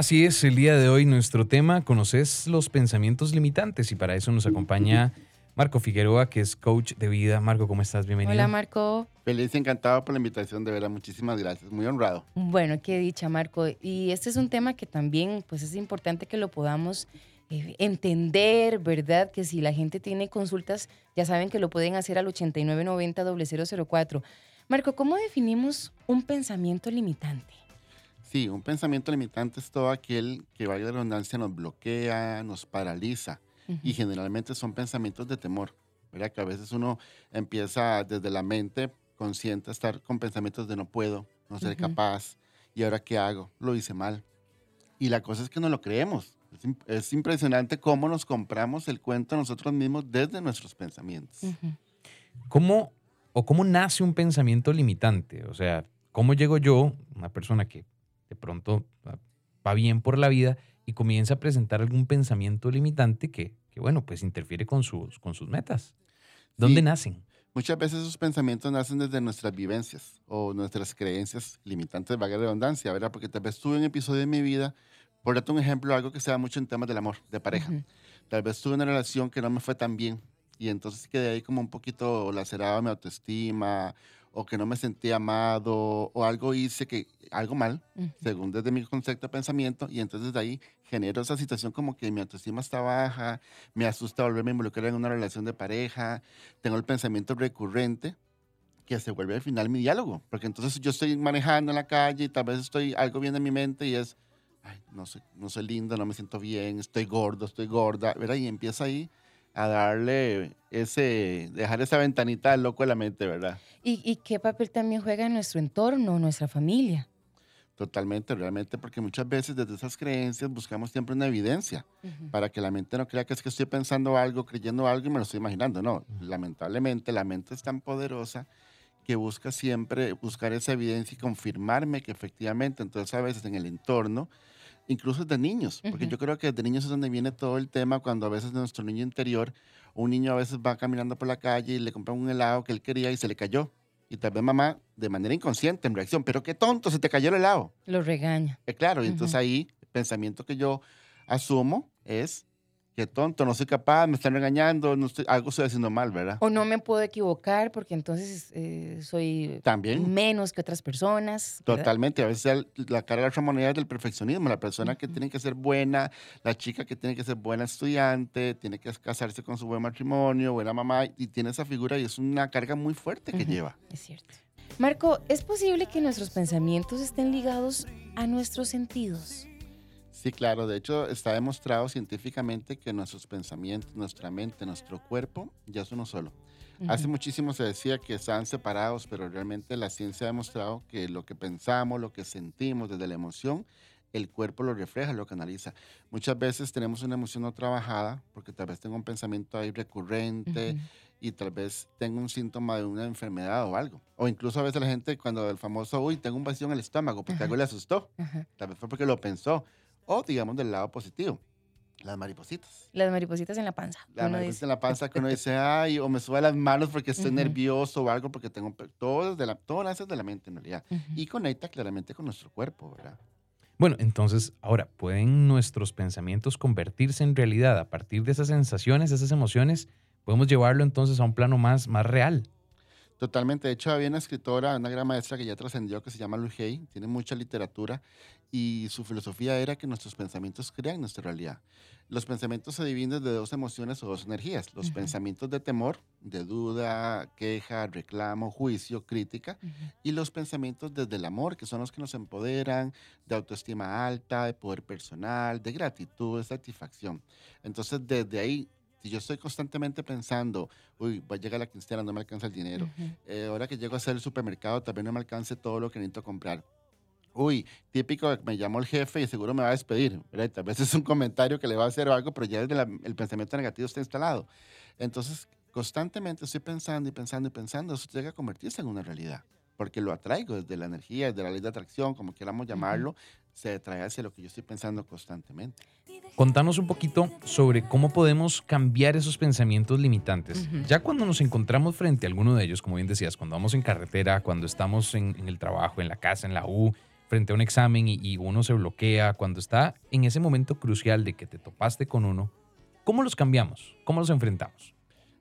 Así es, el día de hoy nuestro tema, conoces los pensamientos limitantes y para eso nos acompaña Marco Figueroa, que es coach de vida. Marco, ¿cómo estás? Bienvenido. Hola, Marco. Feliz y encantado por la invitación, de verdad. Muchísimas gracias. Muy honrado. Bueno, qué dicha, Marco. Y este es un tema que también, pues es importante que lo podamos eh, entender, ¿verdad? Que si la gente tiene consultas, ya saben que lo pueden hacer al 8990-004. Marco, ¿cómo definimos un pensamiento limitante? Sí, un pensamiento limitante es todo aquel que, vaya la redundancia, nos bloquea, nos paraliza. Y generalmente son pensamientos de temor. ¿verdad? Que a veces uno empieza desde la mente consciente a estar con pensamientos de no puedo, no seré capaz, y ahora qué hago, lo hice mal. Y la cosa es que no lo creemos. Es, impresionante cómo nos compramos el cuento nosotros mismos desde nuestros pensamientos. ¿Cómo o cómo nace un pensamiento limitante? O sea, ¿cómo llego yo, una persona que de pronto va bien por la vida y comienza a presentar algún pensamiento limitante que, bueno, pues interfiere con sus, con sus metas? ¿Dónde nacen? Muchas veces esos pensamientos nacen desde nuestras vivencias o nuestras creencias limitantes, vaga redundancia, ¿verdad? Porque tal vez tuve un episodio de mi vida, por darte un ejemplo, algo que se da mucho en temas del amor, de pareja. Tal vez tuve una relación que no me fue tan bien y entonces quedé ahí como un poquito lacerado mi autoestima o que no me sentía amado o algo hice que algo mal, según desde mi concepto de pensamiento, y entonces de ahí genero esa situación como que mi autoestima está baja, me asusta volverme a involucrar en una relación de pareja, tengo el pensamiento recurrente que se vuelve al final mi diálogo, porque entonces yo estoy manejando en la calle y tal vez estoy algo bien en mi mente y es, Ay, no soy, no soy lindo, no me siento bien, estoy gordo, estoy gorda, ¿verdad? Y empieza ahí a darle ese, dejar esa ventanita al loco de la mente, ¿verdad? ¿Y, qué papel también juega en nuestro entorno, nuestra familia? Totalmente, realmente, porque muchas veces desde esas creencias buscamos siempre una evidencia para que la mente no crea que es que estoy pensando algo, creyendo algo y me lo estoy imaginando. No, lamentablemente la mente es tan poderosa que busca siempre buscar esa evidencia y confirmarme que efectivamente, entonces a veces en el entorno incluso de niños, porque yo creo que de niños es donde viene todo el tema cuando a veces nuestro niño interior, un niño a veces va caminando por la calle y le compran un helado que él quería y se le cayó. Y tal vez mamá, de manera inconsciente, en reacción, pero qué tonto, se te cayó el helado. Lo regaña. Eh, claro, y entonces ahí el pensamiento que yo asumo es, qué tonto, no soy capaz, me están no estoy, algo estoy haciendo mal, ¿verdad? O no me puedo equivocar porque entonces eh, soy ¿También? menos que otras personas. Totalmente, a veces la cara de la moneda es del perfeccionismo, la persona que tiene que ser buena, la chica que tiene que ser buena estudiante, tiene que casarse con su buen matrimonio, buena mamá, y tiene esa figura y es una carga muy fuerte que lleva. Es cierto. Marco, ¿es posible que nuestros pensamientos estén ligados a nuestros sentidos? Sí, claro. De hecho, está demostrado científicamente que nuestros pensamientos, nuestra mente, nuestro cuerpo ya es uno solo. Hace muchísimo se decía que estaban separados, pero realmente la ciencia ha demostrado que lo que pensamos, lo que sentimos desde la emoción, el cuerpo lo refleja, lo canaliza. Muchas veces tenemos una emoción no trabajada, porque tal vez tengo un pensamiento ahí recurrente y tal vez tengo un síntoma de una enfermedad o algo. O incluso a veces la gente cuando el famoso, uy, tengo un vacío en el estómago porque algo le asustó. Tal vez fue porque lo pensó o digamos del lado positivo, las maripositas. Las maripositas en la panza. Las maripositas en la panza que uno dice, ay, o me sube las manos porque estoy nervioso o algo, porque tengo todo, de la, todo nace de la mente en realidad. Y conecta claramente con nuestro cuerpo, ¿verdad? Bueno, entonces, ahora, ¿pueden nuestros pensamientos convertirse en realidad a partir de esas sensaciones, esas emociones? ¿Podemos llevarlo entonces a un plano más, más real? Totalmente. De hecho, había una escritora, una gran maestra que ya trascendió, que se llama Lu Hay, tiene mucha literatura y su filosofía era que nuestros pensamientos crean nuestra realidad. Los pensamientos se dividen de dos emociones o dos energías. Los pensamientos de temor, de duda, queja, reclamo, juicio, crítica, y los pensamientos desde el amor, que son los que nos empoderan, de autoestima alta, de poder personal, de gratitud, de satisfacción. Entonces, desde ahí si yo estoy constantemente pensando, uy, va a llegar la quincena, no me alcanza el dinero. Eh, ahora que llego a hacer el supermercado, también no me alcance todo lo que necesito comprar. Uy, típico, me llamó el jefe y seguro me va a despedir. ¿verdad? Tal vez es un comentario que le va a hacer o algo, pero ya el pensamiento negativo está instalado. Entonces, constantemente estoy pensando y pensando y pensando, eso llega a convertirse en una realidad porque lo atraigo desde la energía, desde la ley de atracción, como queramos llamarlo, se atrae hacia lo que yo estoy pensando constantemente. Contanos un poquito sobre cómo podemos cambiar esos pensamientos limitantes. Ya cuando nos encontramos frente a alguno de ellos, como bien decías, cuando vamos en carretera, cuando estamos en, el trabajo, en la casa, en la U, frente a un examen y, y uno se bloquea, cuando está en ese momento crucial de que te topaste con uno, ¿cómo los cambiamos? ¿Cómo los enfrentamos?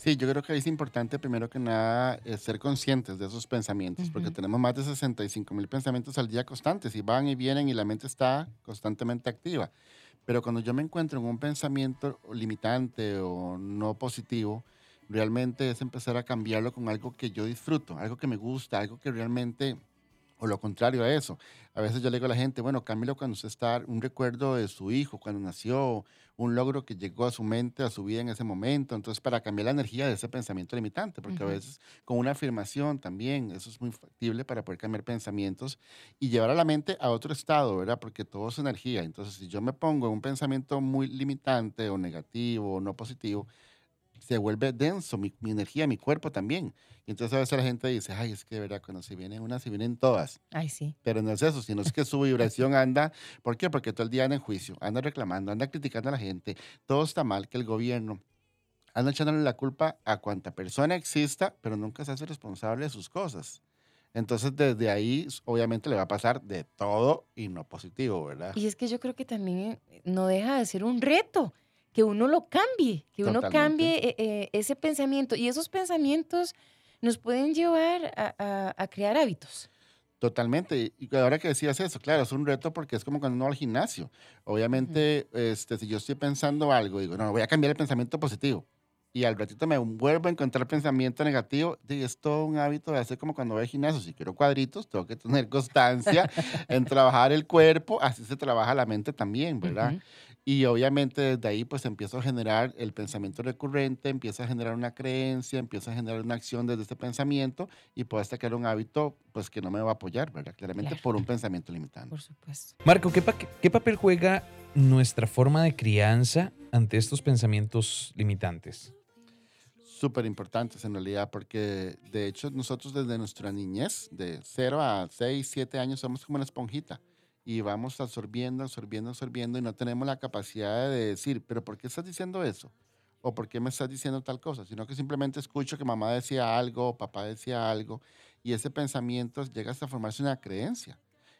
Sí, yo creo que es importante primero que nada eh, ser conscientes de esos pensamientos, porque Ujú. tenemos más de 65 mil pensamientos al día constantes y van y vienen y la mente está constantemente activa. Pero cuando yo me encuentro en un pensamiento limitante o no positivo, realmente es empezar a cambiarlo con algo que yo disfruto, algo que me gusta, algo que realmente, o lo contrario a eso. A veces yo le digo a la gente, bueno, cámbialo cuando usted está, un recuerdo de su hijo, cuando nació, un logro que llegó a su mente, a su vida en ese momento. Entonces, para cambiar la energía de ese pensamiento limitante, porque a veces con una afirmación también, eso es muy factible para poder cambiar pensamientos y llevar a la mente a otro estado, ¿verdad? Porque todo es energía. Entonces, si yo me pongo en un pensamiento muy limitante o negativo o no positivo, se vuelve denso mi, mi energía, mi cuerpo también. Y entonces a veces la gente dice, ay, es que de verdad, cuando se vienen unas, se vienen todas. Ay, sí. Pero no es eso, sino es que su vibración anda, ¿por qué? Porque todo el día anda en juicio, anda reclamando, anda criticando a la gente, todo está mal, que el gobierno anda echándole la culpa a cuanta persona exista, pero nunca se hace responsable de sus cosas. Entonces, desde ahí, obviamente, le va a pasar de todo y no positivo, ¿verdad? Y es que yo creo que también eh, no deja de ser un reto que uno lo cambie, que uno Totalmente. cambie eh, eh, ese pensamiento. Y esos pensamientos nos pueden llevar a, a- a crear hábitos. Totalmente. Y ahora que decías eso, claro, es un reto porque es como cuando uno va al gimnasio. Obviamente, este, si yo estoy pensando algo, digo, no, voy a cambiar el pensamiento positivo. Y al ratito me vuelvo a encontrar pensamiento negativo. di, Es todo un hábito de hacer como cuando voy al gimnasio. Si quiero cuadritos, tengo que tener constancia en trabajar el cuerpo. Así se trabaja la mente también, ¿verdad? Ujú. Y obviamente desde ahí pues empiezo a generar el pensamiento recurrente, empieza a generar una creencia, empieza a generar una acción desde este pensamiento y puedo hasta crear un hábito pues que no me va a apoyar, ¿verdad? Claramente Claro. por un pensamiento limitante. Por supuesto. Marco, ¿qué, pa- qué papel juega nuestra forma de crianza ante estos pensamientos limitantes? Súper importantes en realidad porque de hecho nosotros desde nuestra niñez, de 0 a 6, 7 años, somos como una esponjita y vamos absorbiendo, absorbiendo, absorbiendo y no tenemos la capacidad de decir, pero ¿por qué estás diciendo eso? ¿O por qué me estás diciendo tal cosa? Sino que simplemente escucho que mamá decía algo, o papá decía algo y ese pensamiento llega hasta formarse una creencia.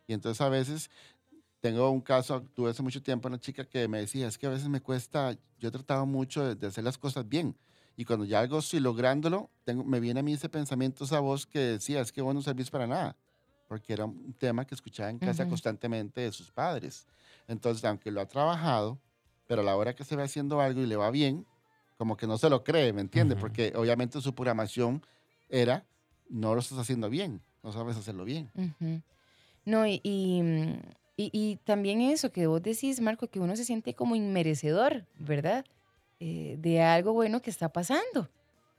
Y entonces a veces tengo un caso, tuve hace mucho tiempo una chica que me decía, es que a veces me cuesta, yo he tratado mucho de, de hacer las cosas bien. Y cuando ya algo estoy lográndolo, tengo, me viene a mí ese pensamiento, esa voz que decía, es que vos no servís para nada. Porque era un tema que escuchaba en casa Ujú. constantemente de sus padres. Entonces, aunque lo ha trabajado, pero a la hora que se ve haciendo algo y le va bien, como que no se lo cree, ¿me entiende? Ujú. Porque obviamente su programación era, no lo estás haciendo bien, no sabes hacerlo bien. Ujú. No, y, y, y- y también eso que vos decís, Marco, que uno se siente como inmerecedor, ¿verdad? Eh, de algo bueno que está pasando.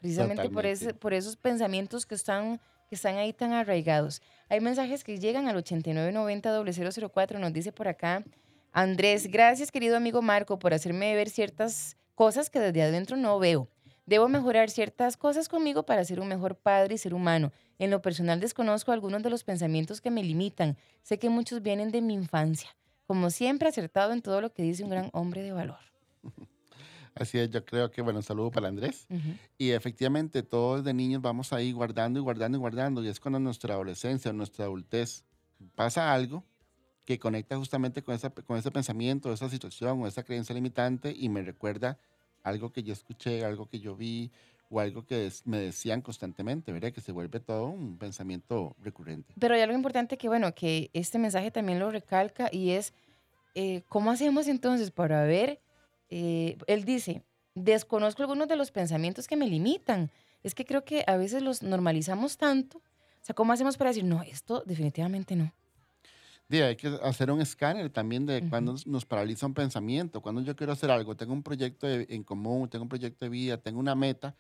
Precisamente por, ese, por esos pensamientos que están, que están ahí tan arraigados. Hay mensajes que llegan al 8990-004, nos dice por acá. Andrés, gracias querido amigo Marco por hacerme ver ciertas cosas que desde adentro no veo. Debo mejorar ciertas cosas conmigo para ser un mejor padre y ser humano. En lo personal desconozco algunos de los pensamientos que me limitan. Sé que muchos vienen de mi infancia. Como siempre, acertado en todo lo que dice un gran hombre de valor. Así es, yo creo que, bueno, un saludo para Andrés. Ujú. Y efectivamente, todos de niños vamos ahí guardando y guardando y guardando. Y es cuando nuestra adolescencia, en nuestra adultez, pasa algo que conecta justamente con, esa, con ese pensamiento, esa situación o esa creencia limitante y me recuerda algo que yo escuché, algo que yo vi o algo que es- me decían constantemente, ¿verdad? Que se vuelve todo un pensamiento recurrente. Pero hay algo importante que, bueno, que este mensaje también lo recalca y es, eh, ¿cómo hacemos entonces para ver? Eh, él dice, desconozco algunos de los pensamientos que me limitan. Es que creo que a veces los normalizamos tanto. O sea, ¿cómo hacemos para decir, no, esto definitivamente no? Di, hay que hacer un escáner también de Ujú. cuando nos paraliza un pensamiento, cuando yo quiero hacer algo, tengo un proyecto de- en común, tengo un proyecto de vida, tengo una meta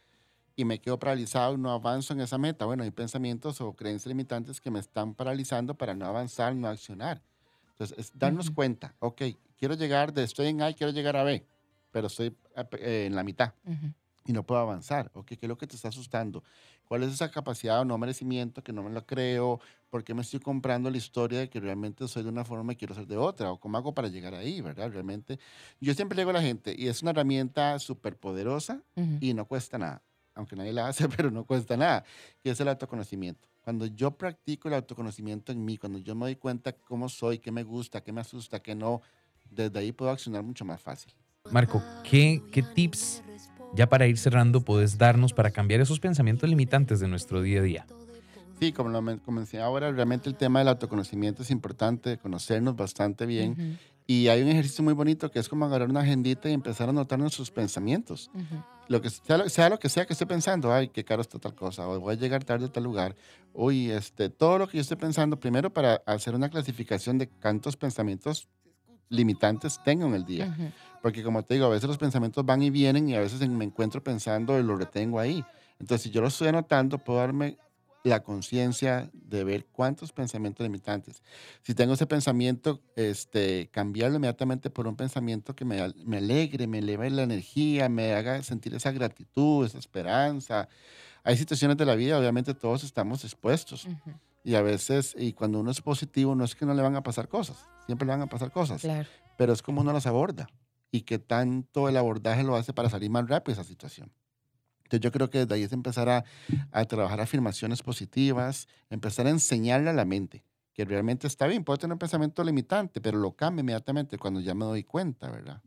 y me quedo paralizado y no avanzo en esa meta. Bueno, hay pensamientos o creencias limitantes que me están paralizando para no avanzar, no accionar. Entonces, es darnos Ujú. cuenta, ok, quiero llegar de estoy en A quiero llegar a B, pero estoy eh, en la mitad Ujú. y no puedo avanzar. Ok, ¿qué es lo que te está asustando? ¿Cuál es esa capacidad o no merecimiento que no me lo creo? ¿Por qué me estoy comprando la historia de que realmente soy de una forma y quiero ser de otra? ¿O cómo hago para llegar ahí, verdad? Realmente, yo siempre le digo a la gente, y es una herramienta súper poderosa Ujú. y no cuesta nada, aunque nadie la hace, pero no cuesta nada, que es el autoconocimiento. Cuando yo practico el autoconocimiento en mí, cuando yo me doy cuenta cómo soy, qué me gusta, qué me asusta, qué no, desde ahí puedo accionar mucho más fácil. Marco, ¿qué, qué tips, ya para ir cerrando, puedes darnos para cambiar esos pensamientos limitantes de nuestro día a día? Sí, como lo comencé ahora, realmente el tema del autoconocimiento es importante, conocernos bastante bien. Ujú, Y hay un ejercicio muy bonito que es como agarrar una agendita y empezar a anotar nuestros pensamientos. ujú. Lo que sea, lo- sea lo que sea que esté pensando, ay, qué caro está tal cosa, o voy a llegar tarde a tal lugar, uy, este, todo lo que yo esté pensando, primero para hacer una clasificación de cuántos pensamientos limitantes tengo en el día. Porque como te digo, a veces los pensamientos van y vienen y a veces me encuentro pensando y lo retengo ahí. Entonces, si yo lo estoy anotando, puedo darme la conciencia de ver cuántos pensamientos limitantes. Si tengo ese pensamiento, este, cambiarlo inmediatamente por un pensamiento que me, me alegre, me eleve la energía, me haga sentir esa gratitud, esa esperanza. Hay situaciones de la vida, obviamente todos estamos expuestos. Y a veces, y cuando uno es positivo, no es que no le van a pasar cosas, siempre le van a pasar cosas Claro. pero es como uno las aborda y que tanto el abordaje lo hace para salir más rápido de esa situación. Entonces yo creo que desde ahí es empezar a, a trabajar afirmaciones positivas, empezar a enseñarle a la mente que realmente está bien, puedo tener un pensamiento limitante, pero lo cambio inmediatamente cuando ya me doy cuenta, ¿verdad?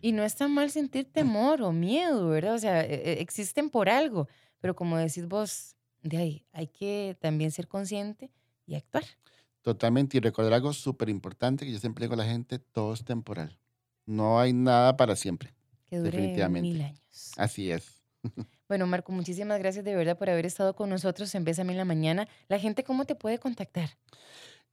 Y no está mal sentir temor o miedo, ¿verdad? O sea, e- e- existen por algo, pero como decís vos, de ahí hay que también ser consciente y actuar. Totalmente, y recordar algo súper importante que yo siempre digo a la gente, todo es temporal. No hay nada para siempre. Que dure Definitivamente. mil años. Así es. Bueno, Marco, muchísimas gracias de verdad por haber estado con nosotros en Bésame en la Mañana. La gente, ¿cómo te puede contactar?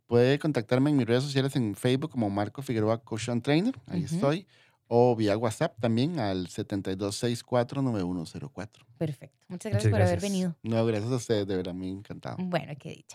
Puede contactarme en mis redes sociales en Facebook como Marco Figueroa and Trainer, ahí estoy, o vía WhatsApp también al 72649104. Perfecto. Muchas Muchas gracias por haber venido. No, gracias a ustedes, de verdad, muy encantado. Bueno, qué dicha.